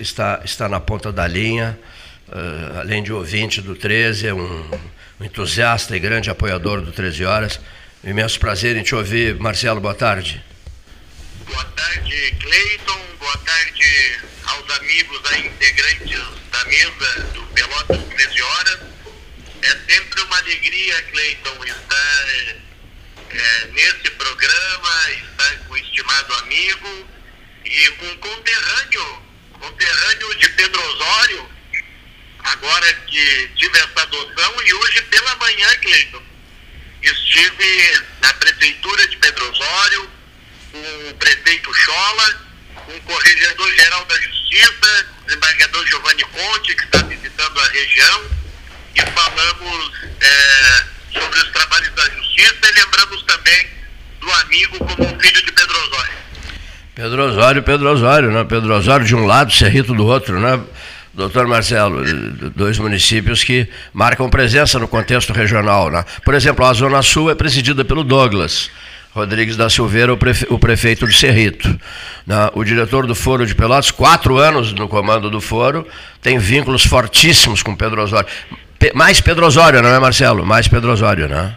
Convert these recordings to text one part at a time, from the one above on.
está, está na ponta da linha, uh, além de ouvinte do 13, é um, um, entusiasta e grande apoiador do 13 Horas. Um imenso prazer em te ouvir. Marcelo, boa tarde. Boa tarde, Cleiton. Boa tarde aos amigos aí, integrantes da mesa do Pelotas 13 Horas. É sempre uma alegria, Cleiton, estar é, nesse programa, estar com o estimado amigo e com um conterrâneo conterrâneo de Pedro Osório, agora que tive essa adoção, e hoje pela manhã, Cleiton, estive na prefeitura de Pedro Osório, com o prefeito Chola, com o corregedor-geral da Justiça, o desembargador Giovanni Conte, que está visitando a região, e falamos é, sobre os trabalhos da Justiça e lembramos também do amigo como filho de. Pedro Osório, Pedro Osório, né? Pedro Osório de um lado, Cerrito do outro, né? Doutor Marcelo, dois municípios que marcam presença no contexto regional. Né? Por exemplo, a Zona Sul é presidida pelo Douglas Rodrigues da Silveira, o prefeito de Cerrito. Né? O diretor do Foro de Pelotas, quatro anos no comando do Foro, tem vínculos fortíssimos com Pedro Osório. mais Pedro Osório, não é, Marcelo? Mais Pedro Osório, né?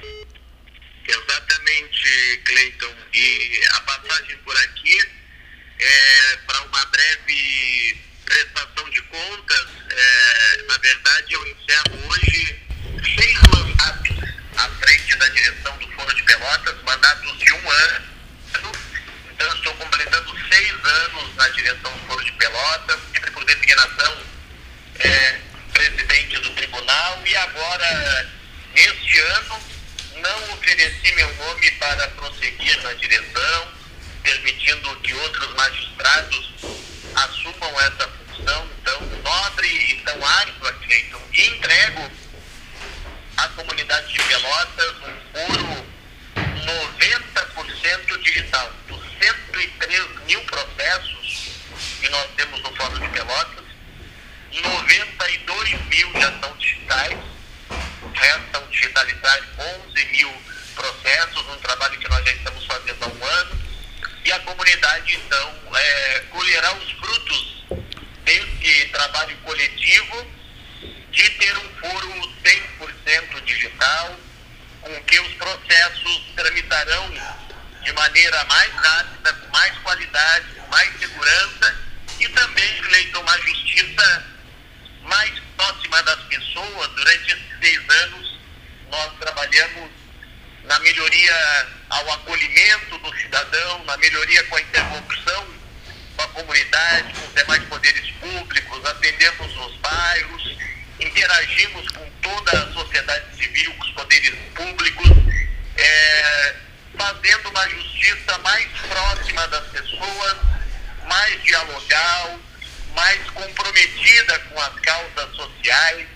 Exatamente, Cleiton. E a passagem por aqui é, para uma breve prestação de contas. É, na verdade, eu encerro hoje seis mandatos à frente da direção do Foro de Pelotas, mandatos de um ano. Então, estou completando seis anos na direção do Foro de Pelotas, sempre por designação é, presidente do tribunal e agora, neste ano, não ofereci meu nome para prosseguir na direção permitindo que outros magistrados assumam essa função tão nobre e tão árdua, Cleiton, e entrego à comunidade de Pelotas um foro 90% digital. Dos 103 mil processos que nós temos no Fórum de Pelotas, 92 mil já são digitais, restam digitalizar 11 mil processos, um trabalho que nós já estamos fazendo há um ano e a comunidade, então, é, colherá os trabalho coletivo de ter um foro 100% digital, com que os processos tramitarão de maneira mais rápida, com mais qualidade, com mais segurança e também, Cleiton, uma justiça mais próxima das pessoas. Durante esses seis anos, nós trabalhamos na melhoria ao acolhimento do cidadão, na melhoria com a interlocução com a comunidade, com os demais poderes públicos, atendemos nos bairros, interagimos com toda a sociedade civil, com os poderes públicos, é, fazendo uma justiça mais próxima das pessoas, mais dialogal, mais comprometida com as causas sociais.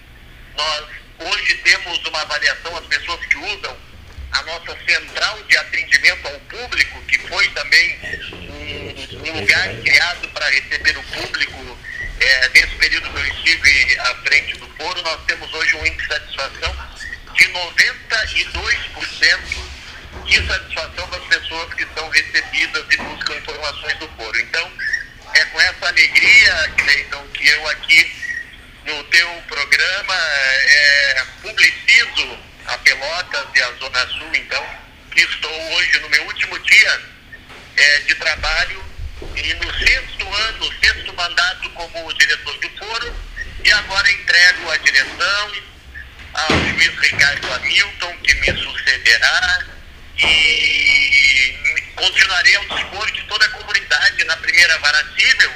Nós hoje temos uma avaliação, as pessoas que usam a nossa central de atendimento ao público, que foi também um, um lugar criado para receber o público é, nesse período que eu estive à frente do foro, nós temos hoje um índice de satisfação de 92% de satisfação das pessoas que são recebidas e buscam informações do foro. Então, é com essa alegria, Cleiton, que eu aqui no teu programa é, publicizo a Pelotas e a Zona Sul, então, que estou hoje no meu último dia é, de trabalho e no sexto ano, sexto mandato como diretor do foro, e agora entrego a direção ao juiz Ricardo Hamilton, que me sucederá, e continuarei ao dispor de toda a comunidade na primeira vara civil,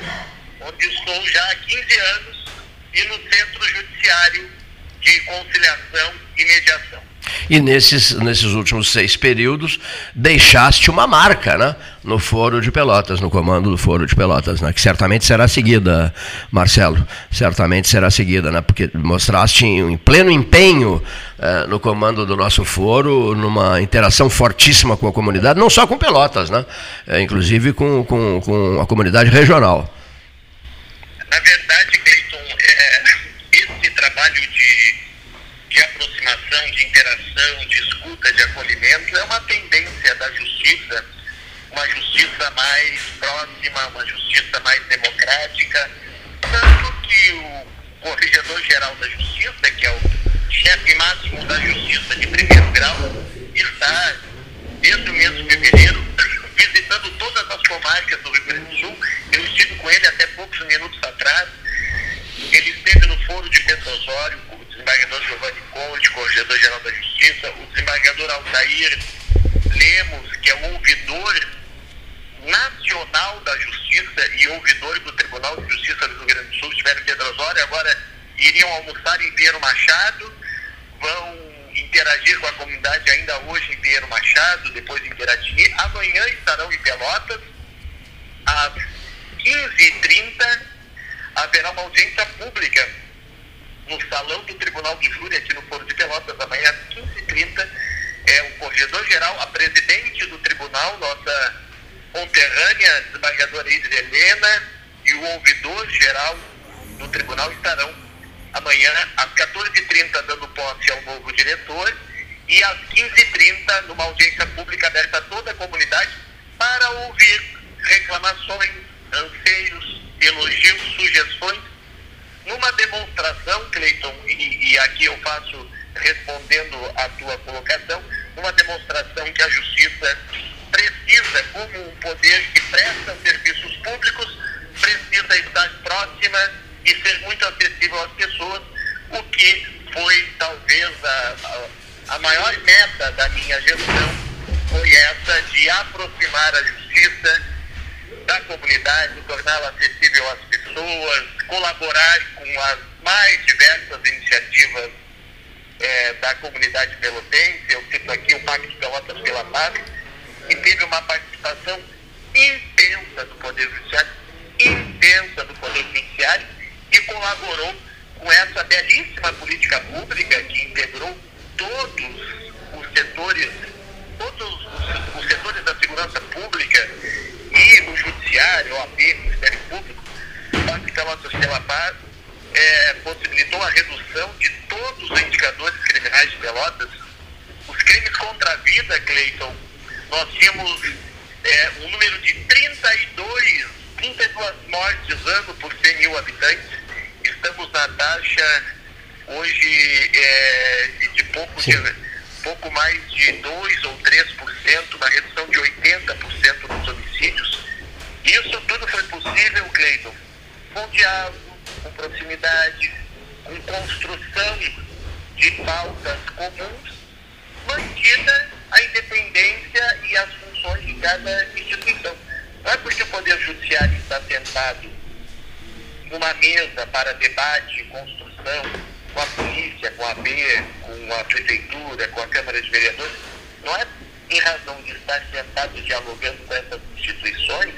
onde estou já há 15 anos, e no centro judiciário de conciliação e mediação. E nesses, nesses últimos seis períodos deixaste uma marca né, no Foro de Pelotas, no comando do Foro de Pelotas, né, que certamente será seguida, Marcelo, certamente será seguida, né, porque mostraste em, pleno empenho eh, no comando do nosso foro, numa interação fortíssima com a comunidade, não só com Pelotas, né, eh, inclusive com, com, com a comunidade regional. Na verdade, Cleiton, é, esse trabalho de, de aproximação, de interação, de escuta, de acolhimento é uma tendência da justiça, uma justiça mais próxima, uma justiça mais democrática. Tanto que o Corregedor-Geral da Justiça, que é o chefe máximo da Justiça de primeiro grau, nacional da Justiça e ouvidor do Tribunal de Justiça do Rio Grande do Sul, estiveram em Osório, agora iriam almoçar em Pinheiro Machado, vão interagir com a comunidade ainda hoje em Pinheiro Machado, depois em Piratini. Amanhã estarão em Pelotas, às 15h30, haverá uma audiência pública no Salão do Tribunal de Júri, aqui no Foro de Pelotas, amanhã às 15h30. É o corregedor-geral, a presidente do tribunal, nossa conterrânea, desembargadora Isis Helena, e o ouvidor-geral do tribunal estarão amanhã às 14h30 dando posse ao novo diretor e às 15h30 numa audiência pública aberta a toda a comunidade para ouvir reclamações, anseios, elogios, sugestões, numa demonstração, Cleiton, e, e aqui eu faço respondendo à tua colocação, uma demonstração que a justiça precisa, como um poder que presta serviços públicos, precisa estar próxima e ser muito acessível às pessoas, o que foi talvez a, a, a maior meta da minha gestão, foi essa de aproximar a justiça da comunidade, torná-la acessível às pessoas, colaborar com as mais diversas iniciativas é, da comunidade pelotense. Eu cito aqui o Pacto Pelotas pela Paz, uma participação intensa do Poder Judiciário, intensa do Poder Judiciário, e colaborou com essa belíssima política pública que integrou todos os setores, todos os, os setores da segurança pública e o judiciário, OAB, Ministério Público, Pelotas pela Paz, é, possibilitou a redução de todos os indicadores criminais de Pelotas. Os crimes contra a vida, Cleiton, nós tínhamos é, um número de 32, 32 mortes ano por 100 mil habitantes estamos na taxa hoje é, de pouco, de, pouco mais de 2 ou 3%, uma redução de 80% nos homicídios. Isso tudo foi possível, Cleiton, com diálogo, com proximidade, com construção de pautas comuns, mantida a independência e as funções de cada instituição. Não é porque o Poder Judiciário está sentado numa mesa para debate e construção com a polícia, com a B, com a prefeitura, com a Câmara de Vereadores, não é em razão de estar sentado dialogando com essas instituições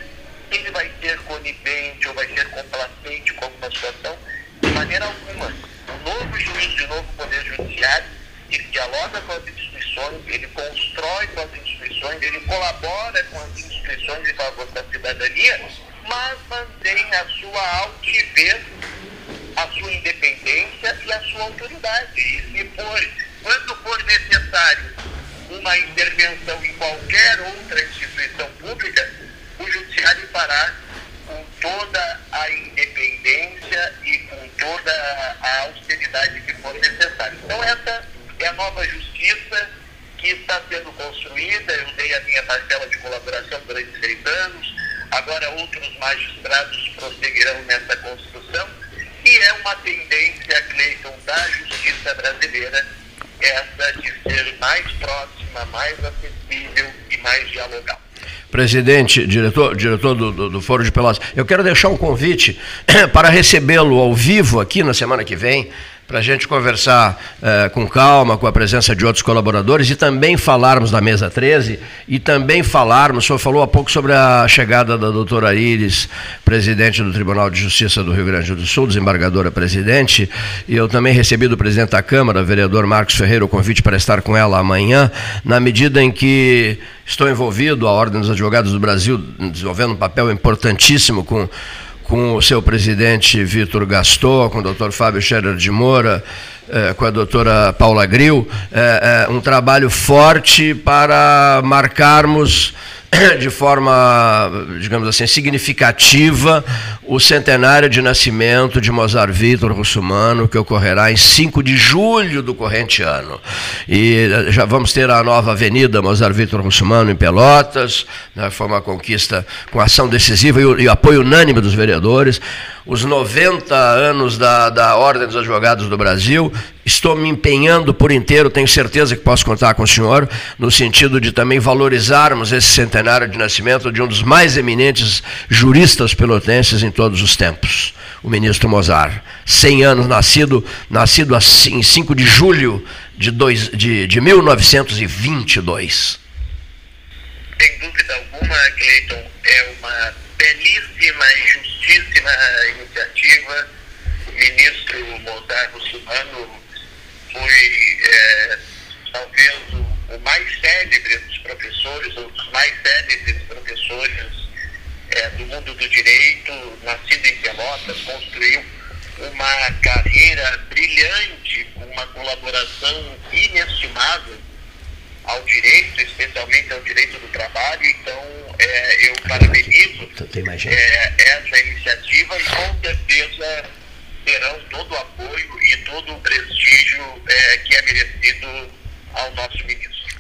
que ele vai ser conivente ou vai ser complacente com alguma situação, de maneira alguma. O novo juiz de novo Poder Judiciário, ele dialoga com as instituições, ele constrói com as instituições, ele colabora com as instituições em favor da cidadania mas mantém a sua altivez, a sua independência e a sua autoridade. E se for, quando for necessário uma intervenção em qualquer outra instituição pública, o judiciário fará com toda a independência e com toda a austeridade que for necessária. Então essa é a nova justiça que está sendo construída. Eu dei a minha parcela de colaboração durante seis anos. Agora outros magistrados prosseguirão nessa construção. E é uma tendência, Cleiton, da justiça brasileira essa de ser mais próxima, mais acessível e mais dialogal. Presidente, diretor, diretor do, do, do Foro de Pelotas, eu quero deixar um convite para recebê-lo ao vivo aqui na semana que vem para a gente conversar é, com calma, com a presença de outros colaboradores e também falarmos da mesa 13 e também falarmos, o senhor falou há pouco sobre a chegada da doutora Iris, presidente do Tribunal de Justiça do Rio Grande do Sul, desembargadora presidente, e eu também recebi do presidente da Câmara, vereador Marcos Ferreira, o convite para estar com ela amanhã, na medida em que estou envolvido, a Ordem dos Advogados do Brasil, desenvolvendo um papel importantíssimo com com o seu presidente Vitor Gaston, com o doutor Fábio Scherer de Moura, eh, com a doutora Paula Gril, eh, eh, um trabalho forte para marcarmos de forma, digamos assim, significativa o centenário de nascimento de Mozart Vitor Russumano, que ocorrerá em 5 de julho do corrente ano. E eh, já vamos ter a nova Avenida Mozart Vitor Russumano em Pelotas, né, foi uma conquista com ação decisiva e, e apoio unânime dos vereadores os 90 anos da, da Ordem dos Advogados do Brasil. Estou me empenhando por inteiro, tenho certeza que posso contar com o senhor, no sentido de também valorizarmos esse centenário de nascimento de um dos mais eminentes juristas pelotenses em todos os tempos, o ministro Mozart. 100 anos, nascido, nascido em 5 de julho de, dois, de, de 1922. Sem dúvida alguma, Cleiton, é uma belíssima e justíssima iniciativa. O ministro Mozart Russumano foi é, talvez o, o, mais célebre dos professores, ou dos mais célebres professores é, do mundo do direito, nascido em Pelotas, construiu uma carreira brilhante, com uma colaboração inestimável ao direito, especialmente ao direito do trabalho. Então, é, eu parabenizo é, essa iniciativa e com certeza terão todo o apoio e todo o prestígio é, que é merecido ao nosso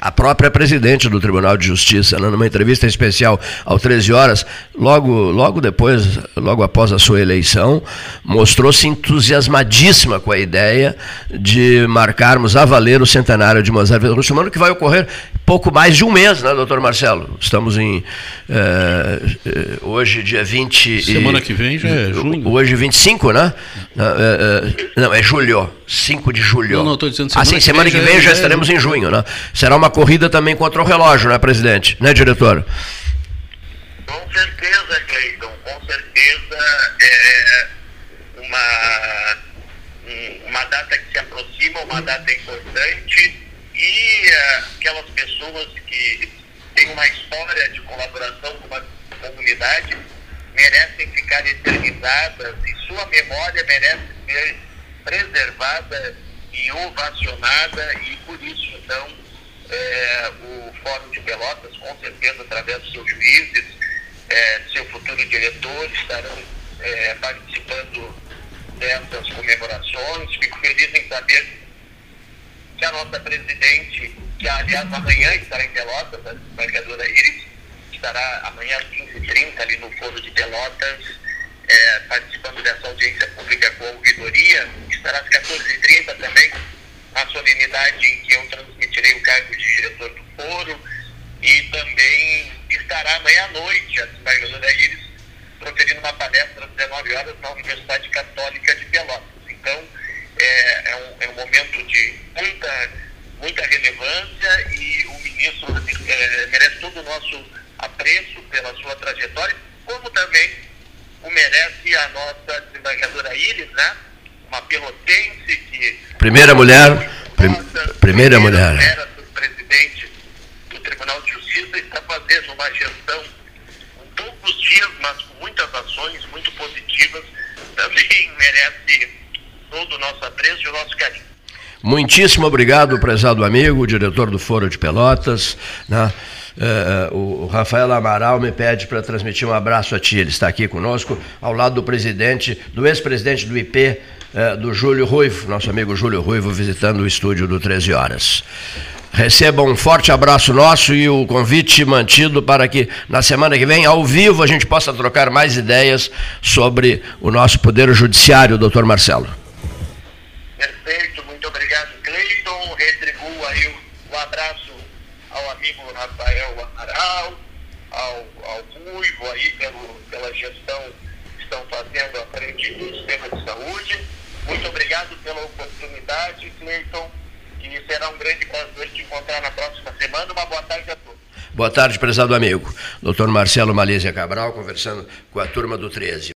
a própria presidente do Tribunal de Justiça, né, numa entrevista especial ao 13 horas, logo, logo depois, logo após a sua eleição, mostrou-se entusiasmadíssima com a ideia de marcarmos a valer o centenário de Mozart Russumano, que vai ocorrer pouco mais de um mês, né, doutor Marcelo? Estamos em. É, hoje, dia 20. Semana que vem já é junho. Hoje, 25, né? É, não, é julho. 5 de julho. Não, não, estou dizendo semana assim, semana que vem, que vem já, já, estaremos é... em junho, né? Será uma corrida também contra o relógio, né, presidente? Né, diretor? Com certeza, Cleiton, com certeza é uma, uma data que se aproxima, uma data importante e uh, aquelas pessoas que têm uma história de colaboração com a comunidade merecem ficar eternizadas e sua memória merece ser preservada e ovacionada e por isso então é, o Fórum de Pelotas, com certeza através dos seus juízes, é, seu futuro diretor estarão é, participando dessas comemorações. Fico feliz em saber que a nossa presidente, que aliás amanhã estará em Pelotas, a embargadora Iris, estará amanhã às 15h30 ali no Foro de Pelotas, é, participando dessa audiência pública com a ouvidoria, estará às 14h30 também, a solenidade em que eu transmitirei o cargo de diretor do foro, e também estará amanhã à noite a desembargadora Iris proferindo uma palestra às 19 horas na Universidade Católica de Pelotas. Então, é, é, um, é um momento de muita, muita relevância e o ministro é, merece todo o nosso apreço pela sua trajetória, como também o merece a nossa desembargadora Iris, né? uma pelotense que. Primeira mulher. Prim, primeira, mulher. mulher presidente do Tribunal de Justiça está fazendo uma gestão com poucos dias, mas com muitas ações muito positivas. Também merece todo o nosso apreço e o nosso carinho. Muitíssimo obrigado, prezado amigo, diretor do Foro de Pelotas. Né? Uh, o Rafael Amaral me pede para transmitir um abraço a ti. Ele está aqui conosco, ao lado do presidente, do ex-presidente do IP, eh, do Júlio Ruivo, nosso amigo Júlio Ruivo, visitando o estúdio do 13 Horas. Recebam um forte abraço nosso e o convite mantido para que na semana que vem, ao vivo, a gente possa trocar mais ideias sobre o nosso Poder Judiciário, doutor Marcelo. Perfeito, muito obrigado, Cleiton. Retribuo aí o, o abraço ao amigo Rafael Amaral, ao, ao Ruivo aí pelo, pela gestão que estão fazendo à frente do sistema de saúde. Muito obrigado pela oportunidade, Cleiton, e será um grande prazer te encontrar na próxima semana. Uma boa tarde a todos. Boa tarde, prezado amigo. Doutor Marcelo Malísia Cabral, conversando com a turma do 13.